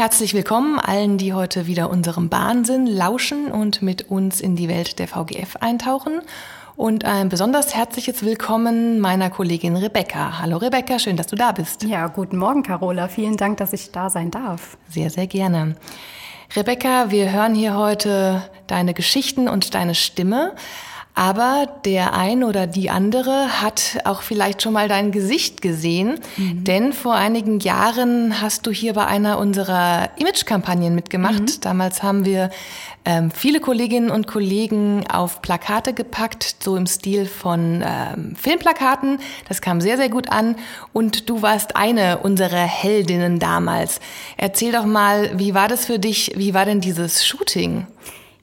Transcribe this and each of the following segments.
Herzlich willkommen allen, die heute wieder unserem Wahnsinn lauschen und mit uns in die Welt der VGF eintauchen. Und ein besonders herzliches Willkommen meiner Kollegin Rebecca. Hallo Rebecca, schön, dass du da bist. Ja, guten Morgen, Carola. Vielen Dank, dass ich da sein darf. Sehr, sehr gerne. Rebecca, wir hören hier heute deine Geschichten und deine Stimme. Aber der ein oder die andere hat auch vielleicht schon mal dein Gesicht gesehen, mhm. denn vor einigen Jahren hast du hier bei einer unserer Image-Kampagnen mitgemacht. Mhm. Damals haben wir ähm, viele Kolleginnen und Kollegen auf Plakate gepackt, so im Stil von ähm, Filmplakaten. Das kam sehr, sehr gut an. Und du warst eine unserer Heldinnen damals. Erzähl doch mal, wie war das für dich? Wie war denn dieses Shooting?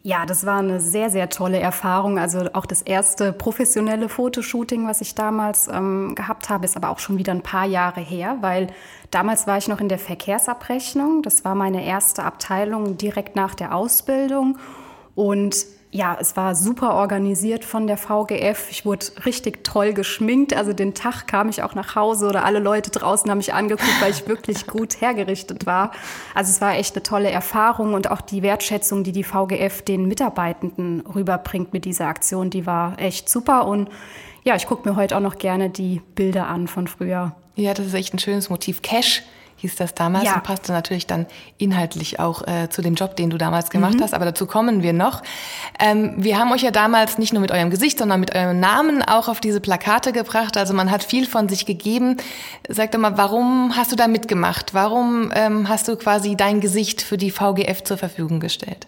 Ja, das war eine sehr, sehr tolle Erfahrung. Also auch das erste professionelle Fotoshooting, was ich damals ähm, gehabt habe, ist aber auch schon wieder ein paar Jahre her, weil damals war ich noch in der Verkehrsabrechnung. Das war meine erste Abteilung direkt nach der Ausbildung. Und ja, es war super organisiert von der VGF. Ich wurde richtig toll geschminkt. Also den Tag kam ich auch nach Hause oder alle Leute draußen haben mich angeguckt, weil ich wirklich gut hergerichtet war. Also es war echt eine tolle Erfahrung und auch die Wertschätzung, die die VGF den Mitarbeitenden rüberbringt mit dieser Aktion, die war echt super. Und ja, ich gucke mir heute auch noch gerne die Bilder an von früher. Ja, das ist echt ein schönes Motiv. Cash hieß das damals ja. und passte natürlich dann inhaltlich auch äh, zu dem Job, den du damals gemacht mhm. hast. Aber dazu kommen wir noch. Ähm, wir haben euch ja damals nicht nur mit eurem Gesicht, sondern mit eurem Namen auch auf diese Plakate gebracht. Also man hat viel von sich gegeben. Sag doch mal, warum hast du da mitgemacht? Warum ähm, hast du quasi dein Gesicht für die VGF zur Verfügung gestellt?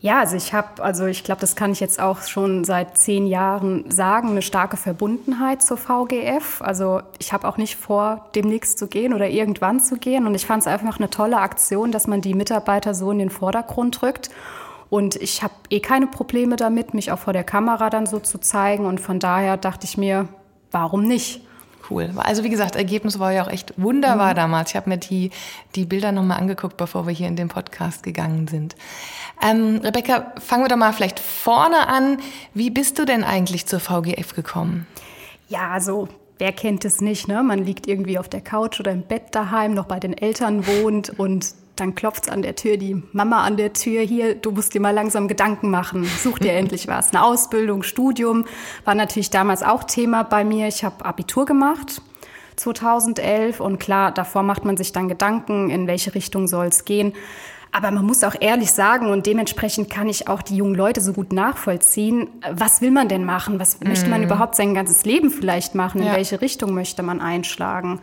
Ja, also ich habe, also ich glaube, das kann ich jetzt auch schon seit zehn Jahren sagen, eine starke Verbundenheit zur VGF. Also ich habe auch nicht vor, demnächst zu gehen oder irgendwann zu gehen. Und ich fand es einfach eine tolle Aktion, dass man die Mitarbeiter so in den Vordergrund rückt. Und ich habe eh keine Probleme damit, mich auch vor der Kamera dann so zu zeigen. Und von daher dachte ich mir, warum nicht? Cool. Also wie gesagt, Ergebnis war ja auch echt wunderbar mhm. damals. Ich habe mir die, die Bilder nochmal angeguckt, bevor wir hier in den Podcast gegangen sind. Ähm, Rebecca, fangen wir doch mal vielleicht vorne an. Wie bist du denn eigentlich zur VGF gekommen? Ja, also wer kennt es nicht, ne? Man liegt irgendwie auf der Couch oder im Bett daheim, noch bei den Eltern wohnt und dann klopft's an der Tür, die Mama an der Tür, hier, du musst dir mal langsam Gedanken machen, such dir endlich was. Eine Ausbildung, Studium war natürlich damals auch Thema bei mir. Ich habe Abitur gemacht 2011 und klar, davor macht man sich dann Gedanken, in welche Richtung soll es gehen. Aber man muss auch ehrlich sagen, und dementsprechend kann ich auch die jungen Leute so gut nachvollziehen, was will man denn machen? Was mm. möchte man mhm. überhaupt sein ganzes Leben vielleicht machen? In ja. welche Richtung möchte man einschlagen?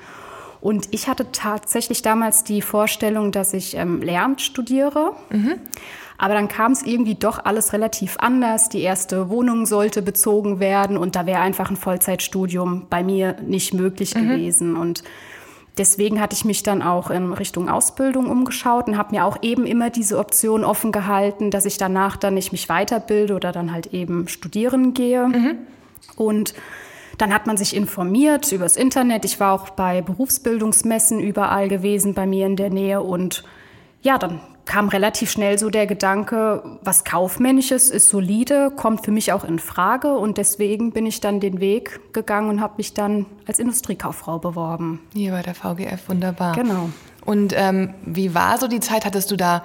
Und ich hatte tatsächlich damals die Vorstellung, dass ich ähm, Lehramt studiere. Mhm. Aber dann kam es irgendwie doch alles relativ anders. Die erste Wohnung sollte bezogen werden und da wäre einfach ein Vollzeitstudium bei mir nicht möglich mhm. gewesen. Und deswegen hatte ich mich dann auch in Richtung Ausbildung umgeschaut und habe mir auch eben immer diese Option offen gehalten, dass ich danach dann nicht mich weiterbilde oder dann halt eben studieren gehe. Mhm. Und dann hat man sich informiert übers Internet. Ich war auch bei Berufsbildungsmessen überall gewesen bei mir in der Nähe und ja, dann kam relativ schnell so der Gedanke, was kaufmännisches ist solide, kommt für mich auch in Frage und deswegen bin ich dann den Weg gegangen und habe mich dann als Industriekauffrau beworben. Hier bei der VGF wunderbar. Genau. Und ähm, wie war so die Zeit? Hattest du da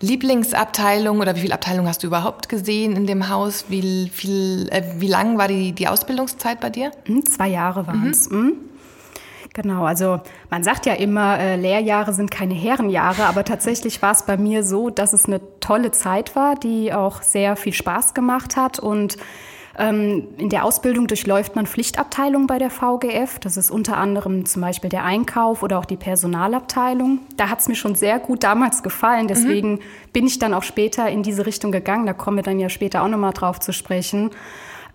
Lieblingsabteilung oder wie viele Abteilungen hast du überhaupt gesehen in dem Haus? Wie, viel, äh, wie lang war die, die Ausbildungszeit bei dir? Hm, zwei Jahre waren es. Mhm. Hm. Genau, also man sagt ja immer, äh, Lehrjahre sind keine Herrenjahre, aber tatsächlich war es bei mir so, dass es eine tolle Zeit war, die auch sehr viel Spaß gemacht hat und in der Ausbildung durchläuft man Pflichtabteilungen bei der VGF. Das ist unter anderem zum Beispiel der Einkauf oder auch die Personalabteilung. Da hat es mir schon sehr gut damals gefallen. Deswegen mhm. bin ich dann auch später in diese Richtung gegangen. Da kommen wir dann ja später auch nochmal drauf zu sprechen.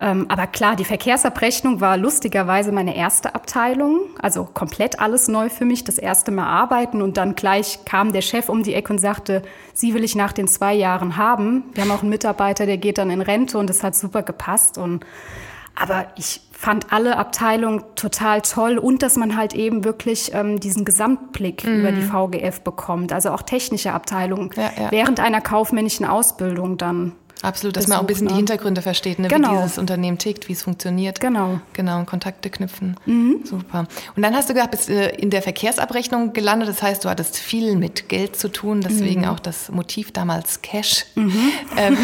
Ähm, aber klar, die Verkehrsabrechnung war lustigerweise meine erste Abteilung. Also komplett alles neu für mich, das erste Mal arbeiten. Und dann gleich kam der Chef um die Ecke und sagte, sie will ich nach den zwei Jahren haben. Wir haben auch einen Mitarbeiter, der geht dann in Rente und das hat super gepasst. Und aber ich fand alle Abteilungen total toll und dass man halt eben wirklich ähm, diesen Gesamtblick mhm. über die VGF bekommt, also auch technische Abteilungen ja, ja. während einer kaufmännischen Ausbildung dann. Absolut, dass man auch ein bisschen die Hintergründe versteht, ne? Genau. wie dieses Unternehmen tickt, wie es funktioniert. Genau. Genau, und Kontakte knüpfen. Super. Und dann hast du gesagt, bist äh, in der Verkehrsabrechnung gelandet. Das heißt, du hattest viel mit Geld zu tun, deswegen auch das Motiv damals Cash. Ähm,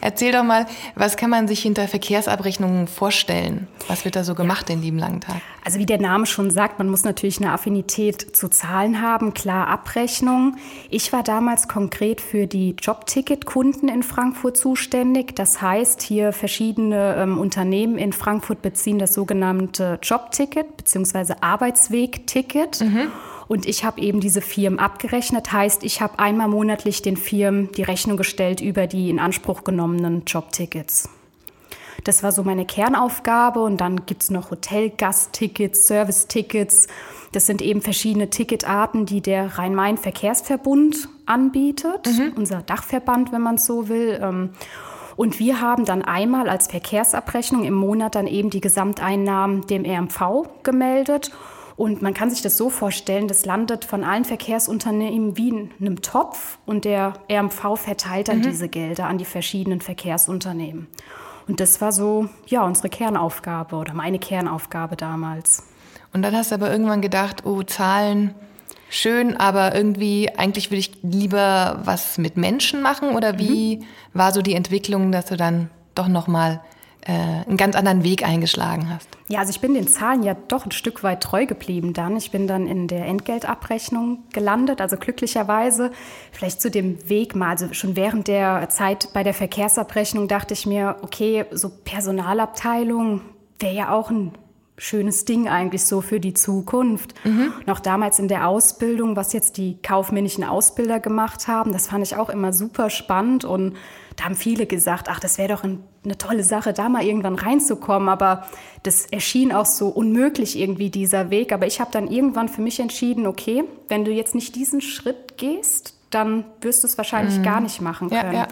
erzähl doch mal, was kann man sich hinter Verkehrsabrechnungen vorstellen? Was wird da so gemacht den lieben langen Tag? Also wie der Name schon sagt, man muss natürlich eine Affinität zu Zahlen haben, klar Abrechnung. Ich war damals konkret für die Jobticket-Kunden in Frankfurt zuständig. Das heißt, hier verschiedene ähm, Unternehmen in Frankfurt beziehen das sogenannte Jobticket bzw. Arbeitswegticket. Und ich habe eben diese Firmen abgerechnet. Heißt, ich habe einmal monatlich den Firmen die Rechnung gestellt über die in Anspruch genommenen Jobtickets. Das war so meine Kernaufgabe. Und dann gibt's noch Hotelgasttickets, Servicetickets. Das sind eben verschiedene Ticketarten, die der Rhein-Main-Verkehrsverbund anbietet. Unser Dachverband, wenn man so will. Ähm, Und wir haben dann einmal als Verkehrsabrechnung im Monat dann eben die Gesamteinnahmen dem RMV gemeldet. Und man kann sich das so vorstellen, das landet von allen Verkehrsunternehmen wie in einem Topf und der RMV verteilt dann diese Gelder an die verschiedenen Verkehrsunternehmen. Und das war so, ja, unsere Kernaufgabe oder meine Kernaufgabe damals. Und dann hast du aber irgendwann gedacht, oh, Zahlen, schön, aber irgendwie, eigentlich würde ich lieber was mit Menschen machen? Oder wie war so die Entwicklung, dass du dann doch nochmal äh, einen ganz anderen Weg eingeschlagen hast? Ja, also ich bin den Zahlen ja doch ein Stück weit treu geblieben dann. Ich bin dann in der Entgeltabrechnung gelandet, also glücklicherweise. Vielleicht zu dem Weg mal, also schon während der Zeit bei der Verkehrsabrechnung dachte ich mir, okay, so Personalabteilung wäre ja auch ein schönes Ding eigentlich so für die Zukunft. Noch damals in der Ausbildung, was jetzt die kaufmännischen Ausbilder gemacht haben, das fand ich auch immer super spannend und da haben viele gesagt, ach, das wäre doch ein, eine tolle Sache, da mal irgendwann reinzukommen, aber das erschien auch so unmöglich irgendwie dieser Weg, aber ich habe dann irgendwann für mich entschieden, okay, wenn du jetzt nicht diesen Schritt gehst, dann wirst du es wahrscheinlich gar nicht machen Ja, können. ja.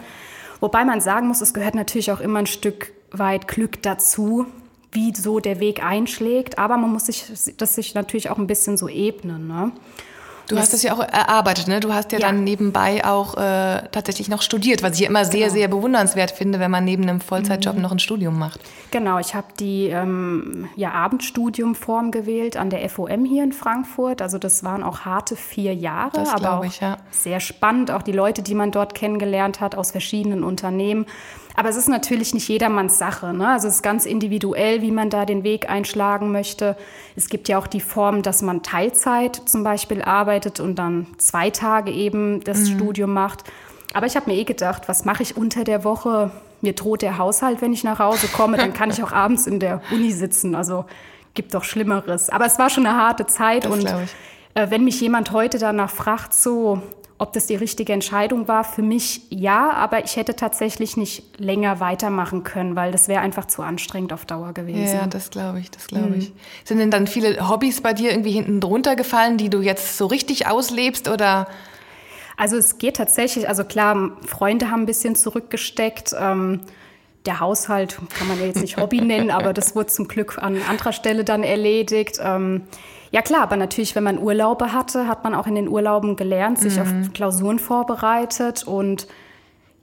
Wobei man sagen muss, es gehört natürlich auch immer ein Stück weit Glück dazu, wie so der Weg einschlägt. Aber man muss sich das sich natürlich auch ein bisschen so ebnen. Ne? Du hast das ja auch erarbeitet, ne? Du hast ja, Ja. dann nebenbei auch äh, tatsächlich noch studiert, was ich ja immer sehr, Genau. sehr bewundernswert finde, wenn man neben einem Vollzeitjob noch ein Studium macht. Genau, ich habe die ähm, ja, Abendstudiumform gewählt an der FOM hier in Frankfurt. Also das waren auch harte vier Jahre, Das aber auch ich, ja. sehr spannend. Auch die Leute, die man dort kennengelernt hat aus verschiedenen Unternehmen. Aber es ist natürlich nicht jedermanns Sache. Ne? Also es ist ganz individuell, wie man da den Weg einschlagen möchte. Es gibt ja auch die Form, dass man Teilzeit zum Beispiel arbeitet und dann zwei Tage eben das Mhm. Studium macht. Aber ich habe mir eh gedacht, was mache ich unter der Woche? Mir droht der Haushalt, wenn ich nach Hause komme. Dann kann ich auch abends in der Uni sitzen. Also gibt doch Schlimmeres. Aber es war schon eine harte Zeit. Das und äh, wenn mich jemand heute danach fragt, so, ob das die richtige Entscheidung war, für mich ja, aber ich hätte tatsächlich nicht länger weitermachen können, weil das wäre einfach zu anstrengend auf Dauer gewesen. Ja, das glaube ich, das glaube ich. Sind denn dann viele Hobbys bei dir irgendwie hinten drunter gefallen, die du jetzt so richtig auslebst oder? Also es geht tatsächlich, also klar, Freunde haben ein bisschen zurückgesteckt. Ähm, der Haushalt kann man ja jetzt nicht Hobby nennen, aber das wurde zum Glück an anderer Stelle dann erledigt. Ähm, ja klar, aber natürlich, wenn man Urlaube hatte, hat man auch in den Urlauben gelernt, sich auf Klausuren vorbereitet und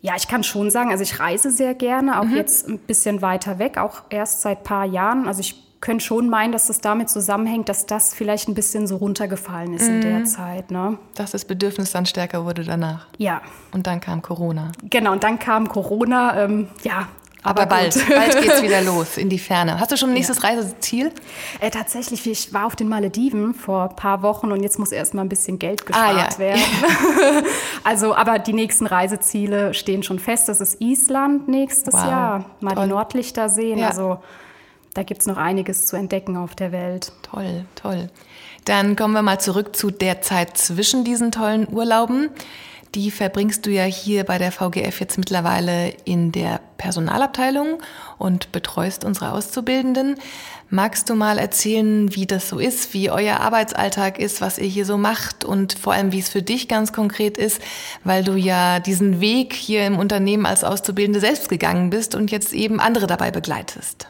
ja, ich kann schon sagen, also ich reise sehr gerne, auch jetzt ein bisschen weiter weg, auch erst seit paar Jahren. Also ich könnte schon meinen, dass das damit zusammenhängt, dass das vielleicht ein bisschen so runtergefallen ist in der Zeit. Ne? Dass das Bedürfnis dann stärker wurde danach. Ja, Und dann kam Corona. Genau, und dann kam Corona. Ähm, ja, Aber, aber, bald, bald geht's wieder los in die Ferne. Hast du schon ein nächstes Reiseziel? Äh, tatsächlich, ich war auf den Malediven vor ein paar Wochen und jetzt muss erst mal ein bisschen Geld Ah, gespart ja. werden. also, aber die nächsten Reiseziele stehen schon fest. Das ist Island nächstes Wow, Jahr. Mal toll. die Nordlichter sehen. Ja. Also da gibt's noch einiges zu entdecken auf der Welt. Toll, toll. Dann kommen wir mal zurück zu der Zeit zwischen diesen tollen Urlauben. Die verbringst du ja hier bei der VGF jetzt mittlerweile in der Personalabteilung und betreust unsere Auszubildenden. Magst du mal erzählen, wie das so ist, wie euer Arbeitsalltag ist, was ihr hier so macht und vor allem, wie es für dich ganz konkret ist, weil du ja diesen Weg hier im Unternehmen als Auszubildende selbst gegangen bist und jetzt eben andere dabei begleitest?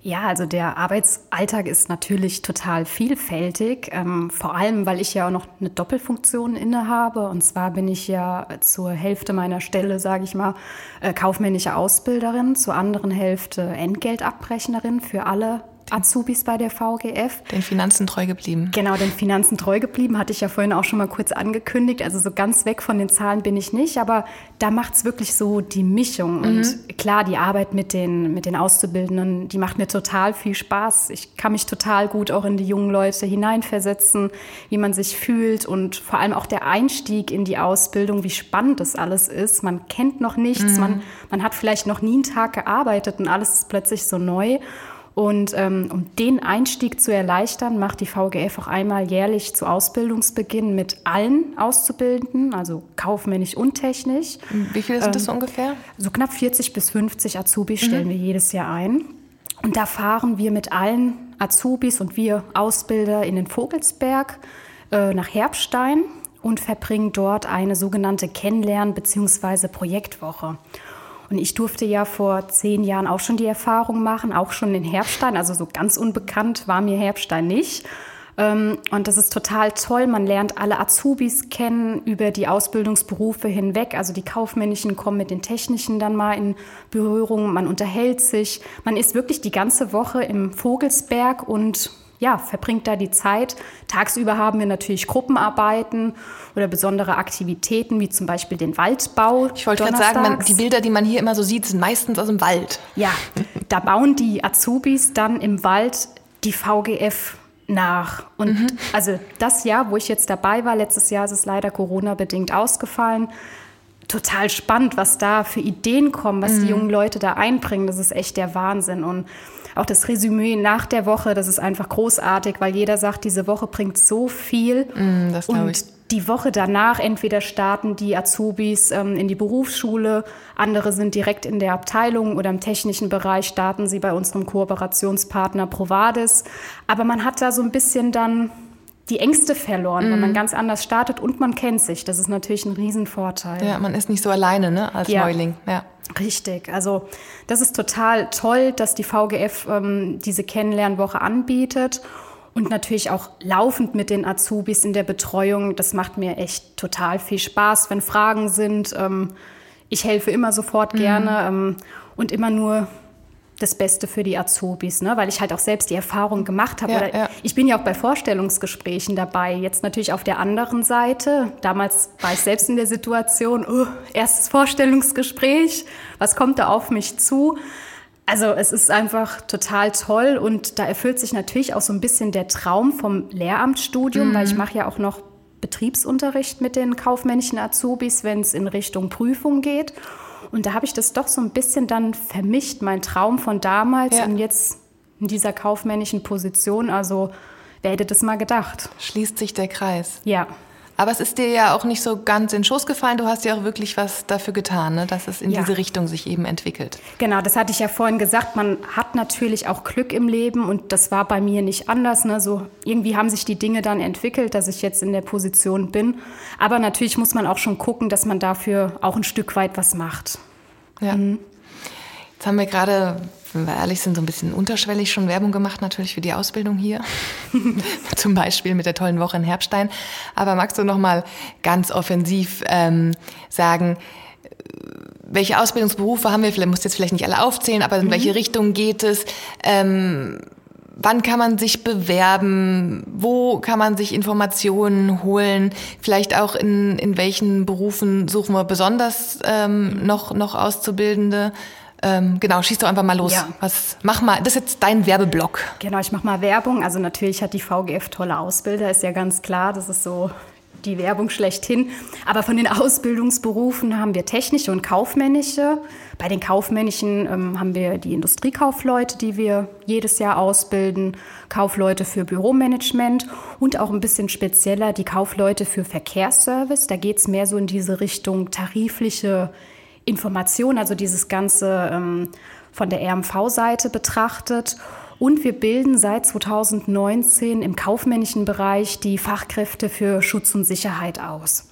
Ja, also der Arbeitsalltag ist natürlich total vielfältig, ähm, vor allem weil ich ja auch noch eine Doppelfunktion innehabe. Und zwar bin ich ja zur Hälfte meiner Stelle, sage ich mal, äh, kaufmännische Ausbilderin, zur anderen Hälfte Entgeltabrechnerin für alle Azubis bei der VGF. Den Finanzen treu geblieben. Genau, den Finanzen treu geblieben, hatte ich ja vorhin auch schon mal kurz angekündigt. Also so ganz weg von den Zahlen bin ich nicht, aber da macht es wirklich so die Mischung. Mhm. Und klar, die Arbeit mit den, mit den Auszubildenden, die macht mir total viel Spaß. Ich kann mich total gut auch in die jungen Leute hineinversetzen, wie man sich fühlt und vor allem auch der Einstieg in die Ausbildung, wie spannend das alles ist. Man kennt noch nichts, mhm. man, man hat vielleicht noch nie einen Tag gearbeitet und alles ist plötzlich so neu. Und ähm, um den Einstieg zu erleichtern, macht die VGF auch einmal jährlich zu Ausbildungsbeginn mit allen Auszubildenden, also kaufmännisch und technisch. Wie viele sind das ähm, ungefähr? So knapp 40 bis 50 Azubis mhm. stellen wir jedes Jahr ein. Und da fahren wir mit allen Azubis und wir Ausbilder in den Vogelsberg äh, nach Herbstein und verbringen dort eine sogenannte Kennenlern- bzw. Projektwoche. Und ich durfte ja vor zehn Jahren auch schon die Erfahrung machen, auch schon in Herbstein. Also so ganz unbekannt war mir Herbstein nicht. Ähm, und das ist total toll. Man lernt alle Azubis kennen über die Ausbildungsberufe hinweg. Also die kaufmännischen kommen mit den technischen dann mal in Berührung. Man unterhält sich. Man ist wirklich die ganze Woche im Vogelsberg und ja, verbringt da die Zeit. Tagsüber haben wir natürlich Gruppenarbeiten oder besondere Aktivitäten, wie zum Beispiel den Waldbau. Ich wollte gerade sagen, man, die Bilder, die man hier immer so sieht, sind meistens aus dem Wald. Ja, da bauen die Azubis dann im Wald die VGF nach. Und mhm. also das Jahr, wo ich jetzt dabei war, letztes Jahr ist es leider Corona-bedingt ausgefallen. Total spannend, was da für Ideen kommen, was mhm. die jungen Leute da einbringen. Das ist echt der Wahnsinn. Und auch das Resümee nach der Woche, das ist einfach großartig, weil jeder sagt, diese Woche bringt so viel. Mm, das und ich. die Woche danach entweder starten die Azubis ähm, in die Berufsschule, andere sind direkt in der Abteilung oder im technischen Bereich starten sie bei unserem Kooperationspartner Provadis. Aber man hat da so ein bisschen dann die Ängste verloren, mm. wenn man mhm. ganz anders startet und man kennt sich. Das ist natürlich ein Riesenvorteil. Ja, man ist nicht so alleine ne, als ja. Neuling. Ja. Richtig, also das ist total toll, dass die VGF ähm, diese Kennenlernwoche anbietet und natürlich auch laufend mit den Azubis in der Betreuung. Das macht mir echt total viel Spaß, wenn Fragen sind. Ähm, ich helfe immer sofort mhm. gerne ähm, und immer nur das Beste für die Azubis, ne? weil ich halt auch selbst die Erfahrung gemacht habe. Ja, ja. Ich bin ja auch bei Vorstellungsgesprächen dabei. Jetzt natürlich auf der anderen Seite. Damals war ich selbst in der Situation, oh, erstes Vorstellungsgespräch, was kommt da auf mich zu? Also es ist einfach total toll und da erfüllt sich natürlich auch so ein bisschen der Traum vom Lehramtsstudium, mhm. weil ich mache ja auch noch Betriebsunterricht mit den kaufmännischen Azubis, wenn es in Richtung Prüfung geht. Und da habe ich das doch so ein bisschen dann vermischt, mein Traum von damals ja. und jetzt in dieser kaufmännischen Position. Also wer hätte das mal gedacht? Schließt sich der Kreis. Ja. Aber es ist dir ja auch nicht so ganz in den Schoß gefallen. Du hast ja auch wirklich was dafür getan, ne? dass es in ja. diese Richtung sich eben entwickelt. Genau, das hatte ich ja vorhin gesagt. Man hat natürlich auch Glück im Leben und das war bei mir nicht anders. Ne? So irgendwie haben sich die Dinge dann entwickelt, dass ich jetzt in der Position bin. Aber natürlich muss man auch schon gucken, dass man dafür auch ein Stück weit was macht. Ja. Mhm. Jetzt haben wir gerade, wenn wir ehrlich sind, so ein bisschen unterschwellig schon Werbung gemacht, natürlich für die Ausbildung hier. Zum Beispiel mit der tollen Woche in Herbstein. Aber magst du noch mal ganz offensiv ähm, sagen, welche Ausbildungsberufe haben wir? Vielleicht musst du jetzt vielleicht nicht alle aufzählen, aber in mhm. welche Richtung geht es? Ähm, wann kann man sich bewerben? Wo kann man sich Informationen holen? Vielleicht auch in, in welchen Berufen suchen wir besonders ähm, noch, noch Auszubildende? Ähm, genau, schieß doch einfach mal los. Ja. Was, mach mal, das ist jetzt dein Werbeblock. Genau, ich mach mal Werbung. Also natürlich hat die VGF tolle Ausbilder, ist ja ganz klar. Das ist so die Werbung schlechthin. Aber von den Ausbildungsberufen haben wir technische und kaufmännische. Bei den kaufmännischen ähm, haben wir die Industriekaufleute, die wir jedes Jahr ausbilden, Kaufleute für Büromanagement und auch ein bisschen spezieller die Kaufleute für Verkehrsservice. Da geht es mehr so in diese Richtung tarifliche Information, also dieses Ganze ähm, von der RMV-Seite betrachtet. Und wir bilden seit 2019 im kaufmännischen Bereich die Fachkräfte für Schutz und Sicherheit aus.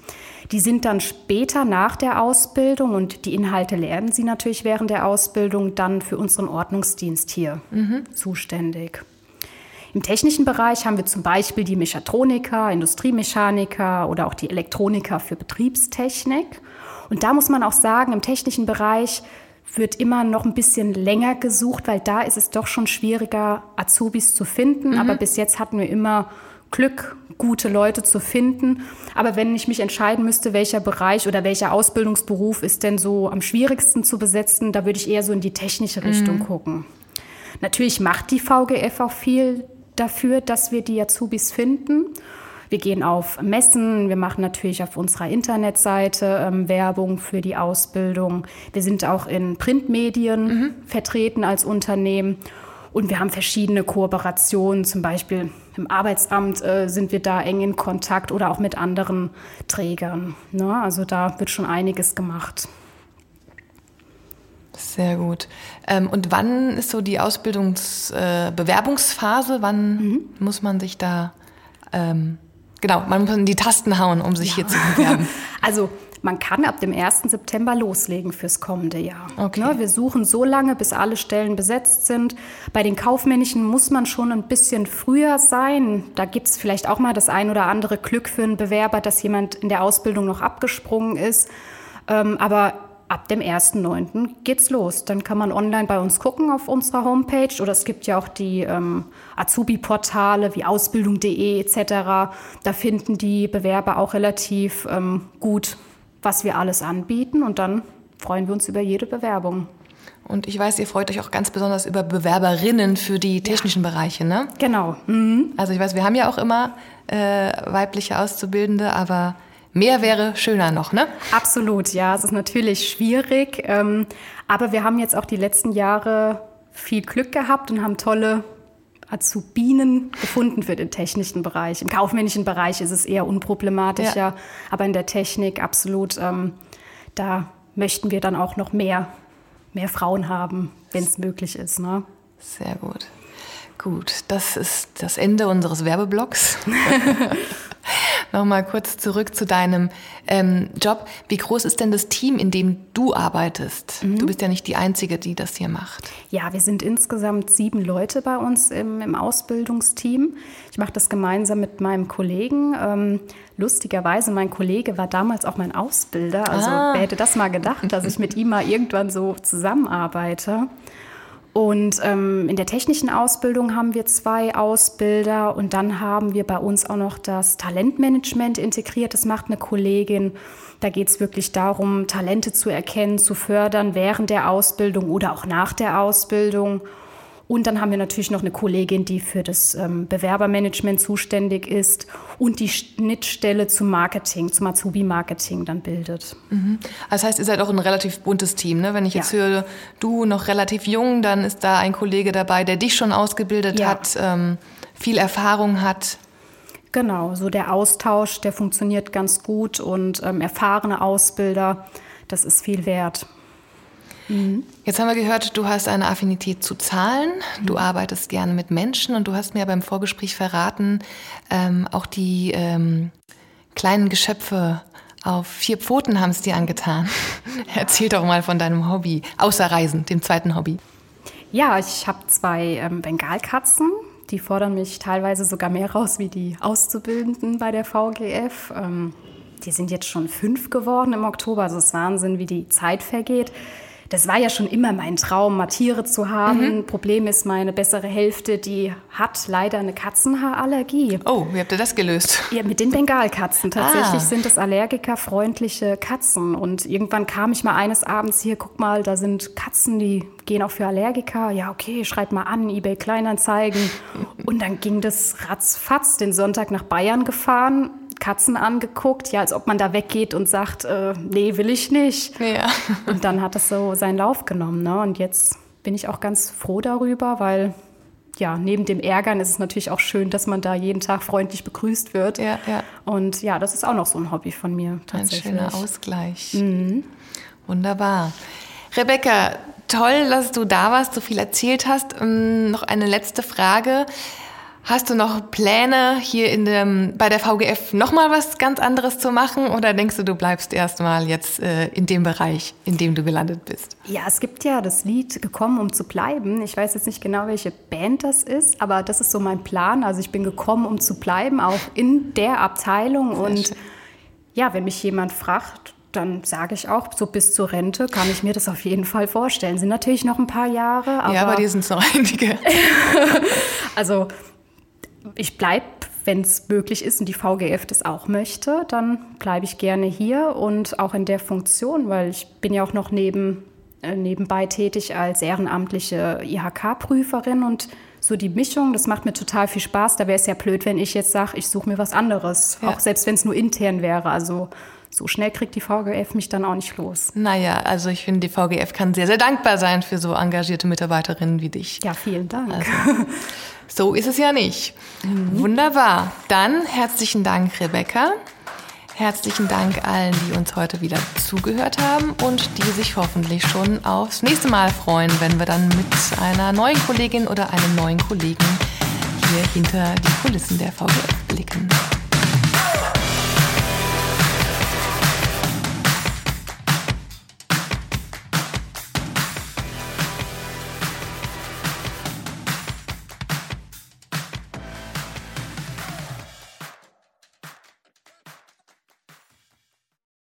Die sind dann später nach der Ausbildung und die Inhalte lernen sie natürlich während der Ausbildung dann für unseren Ordnungsdienst hier mhm. zuständig. Im technischen Bereich haben wir zum Beispiel die Mechatroniker, Industriemechaniker oder auch die Elektroniker für Betriebstechnik. Und da muss man auch sagen, im technischen Bereich wird immer noch ein bisschen länger gesucht, weil da ist es doch schon schwieriger, Azubis zu finden. Mhm. Aber bis jetzt hatten wir immer Glück, gute Leute zu finden. Aber wenn ich mich entscheiden müsste, welcher Bereich oder welcher Ausbildungsberuf ist denn so am schwierigsten zu besetzen, da würde ich eher so in die technische Richtung mhm. gucken. Natürlich macht die VGF auch viel dafür, dass wir die Azubis finden. Wir gehen auf Messen, wir machen natürlich auf unserer Internetseite ähm, Werbung für die Ausbildung. Wir sind auch in Printmedien mhm. vertreten als Unternehmen. Und wir haben verschiedene Kooperationen, zum Beispiel im Arbeitsamt äh, sind wir da eng in Kontakt oder auch mit anderen Trägern. Ne? Also da wird schon einiges gemacht. Sehr gut. Ähm, und wann ist so die Ausbildungsbewerbungsphase? Äh, wann mhm. muss man sich da, ähm, genau, man muss in die Tasten hauen, um sich ja. hier zu bewerben? Also man kann ab dem 1. September loslegen fürs kommende Jahr. Okay. Ne, wir suchen so lange, bis alle Stellen besetzt sind. Bei den Kaufmännischen muss man schon ein bisschen früher sein. Da gibt es vielleicht auch mal das ein oder andere Glück für einen Bewerber, dass jemand in der Ausbildung noch abgesprungen ist. Ähm, aber ab dem 1.9. geht's los. Dann kann man online bei uns gucken auf unserer Homepage oder es gibt ja auch die ähm, Azubi-Portale wie ausbildung.de etc. Da finden die Bewerber auch relativ ähm, gut, was wir alles anbieten und dann freuen wir uns über jede Bewerbung. Und ich weiß, ihr freut euch auch ganz besonders über Bewerberinnen für die technischen ja. Bereiche, ne? Genau. Mhm. Also ich weiß, wir haben ja auch immer äh, weibliche Auszubildende, aber Mehr wäre schöner noch, ne? Absolut, ja. Es ist natürlich schwierig. Ähm, aber wir haben jetzt auch die letzten Jahre viel Glück gehabt und haben tolle Azubinen gefunden für den technischen Bereich. Im kaufmännischen Bereich ist es eher unproblematischer, ja. aber in der Technik absolut, ähm, da möchten wir dann auch noch mehr, mehr Frauen haben, wenn es möglich ist. Ne? Sehr gut. Gut, das ist das Ende unseres Werbeblocks. Nochmal kurz zurück zu deinem ähm, Job. Wie groß ist denn das Team, in dem du arbeitest? Mhm. Du bist ja nicht die Einzige, die das hier macht. Ja, wir sind insgesamt sieben Leute bei uns im, im Ausbildungsteam. Ich mache das gemeinsam mit meinem Kollegen. Ähm, lustigerweise, mein Kollege war damals auch mein Ausbilder. Also ah. wer hätte das mal gedacht, dass ich mit ihm mal irgendwann so zusammenarbeite. Und ähm, in der technischen Ausbildung haben wir zwei Ausbilder und dann haben wir bei uns auch noch das Talentmanagement integriert. Das macht eine Kollegin. Da geht es wirklich darum, Talente zu erkennen, zu fördern während der Ausbildung oder auch nach der Ausbildung. Und dann haben wir natürlich noch eine Kollegin, die für das ähm, Bewerbermanagement zuständig ist und die Schnittstelle zum Marketing, zum Azubi-Marketing dann bildet. Mhm. Das heißt, ihr seid auch ein relativ buntes Team. Ne? Wenn ich jetzt ja. höre, du noch relativ jung, dann ist da ein Kollege dabei, der dich schon ausgebildet ja. hat, ähm, viel Erfahrung hat. Genau, so der Austausch, der funktioniert ganz gut und ähm, erfahrene Ausbilder, das ist viel wert. Mhm. Jetzt haben wir gehört, du hast eine Affinität zu Zahlen, du mhm. arbeitest gerne mit Menschen und du hast mir beim Vorgespräch verraten, ähm, auch die ähm, kleinen Geschöpfe auf vier Pfoten haben es dir angetan. Erzähl doch mal von deinem Hobby, außer Reisen, dem zweiten Hobby. Ja, ich habe zwei ähm, Bengalkatzen. Die fordern mich teilweise sogar mehr raus wie die Auszubildenden bei der VGF. Ähm, die sind jetzt schon fünf geworden im Oktober. Also es ist Wahnsinn, wie die Zeit vergeht das war ja schon immer mein Traum, mal Tiere zu haben. Mhm. Problem ist, meine bessere Hälfte, die hat leider eine Katzenhaarallergie. Oh, wie habt ihr das gelöst? Ja, mit den Bengalkatzen. Tatsächlich ah. sind es allergikerfreundliche Katzen. Und irgendwann kam ich mal eines Abends hier, guck mal, da sind Katzen, die gehen auch für Allergiker. Ja, okay, schreib mal an, eBay Kleinanzeigen. Und dann ging das ratzfatz, den Sonntag nach Bayern gefahren Katzen angeguckt, ja, als ob man da weggeht und sagt, äh, nee, will ich nicht. Ja. Und dann hat es so seinen Lauf genommen. Ne? Und jetzt bin ich auch ganz froh darüber, weil ja, neben dem Ärgern ist es natürlich auch schön, dass man da jeden Tag freundlich begrüßt wird. Ja, ja. Und ja, das ist auch noch so ein Hobby von mir tatsächlich. Ein schöner Ausgleich. Mhm. Wunderbar. Rebecca, toll, dass du da warst, so viel erzählt hast. Ähm, noch eine letzte Frage. Hast du noch Pläne, hier in dem, bei der VGF nochmal was ganz anderes zu machen? Oder denkst du, du bleibst erstmal jetzt äh, in dem Bereich, in dem du gelandet bist? Ja, es gibt ja das Lied Gekommen, um zu bleiben. Ich weiß jetzt nicht genau, welche Band das ist, aber das ist so mein Plan. Also ich bin gekommen, um zu bleiben, auch in der Abteilung. Sehr und schön. ja, wenn mich jemand fragt, dann sage ich auch, so bis zur Rente kann ich mir das auf jeden Fall vorstellen. Sind natürlich noch ein paar Jahre. Aber ja, aber die sind noch einige. also ich bleibe, wenn es möglich ist und die VGF das auch möchte, dann bleibe ich gerne hier und auch in der Funktion, weil ich bin ja auch noch neben, äh, nebenbei tätig als ehrenamtliche IHK-Prüferin und so die Mischung, das macht mir total viel Spaß. Da wäre es ja blöd, wenn ich jetzt sage, ich suche mir was anderes, ja. auch selbst wenn es nur intern wäre. Also so schnell kriegt die VGF mich dann auch nicht los. Naja, also ich finde, die VGF kann sehr, sehr dankbar sein für so engagierte Mitarbeiterinnen wie dich. Ja, vielen Dank. Also, so ist es ja nicht. Mhm. Wunderbar. Dann herzlichen Dank, Rebecca. Herzlichen Dank allen, die uns heute wieder zugehört haben und die sich hoffentlich schon aufs nächste Mal freuen, wenn wir dann mit einer neuen Kollegin oder einem neuen Kollegen hier hinter die Kulissen der VGF blicken.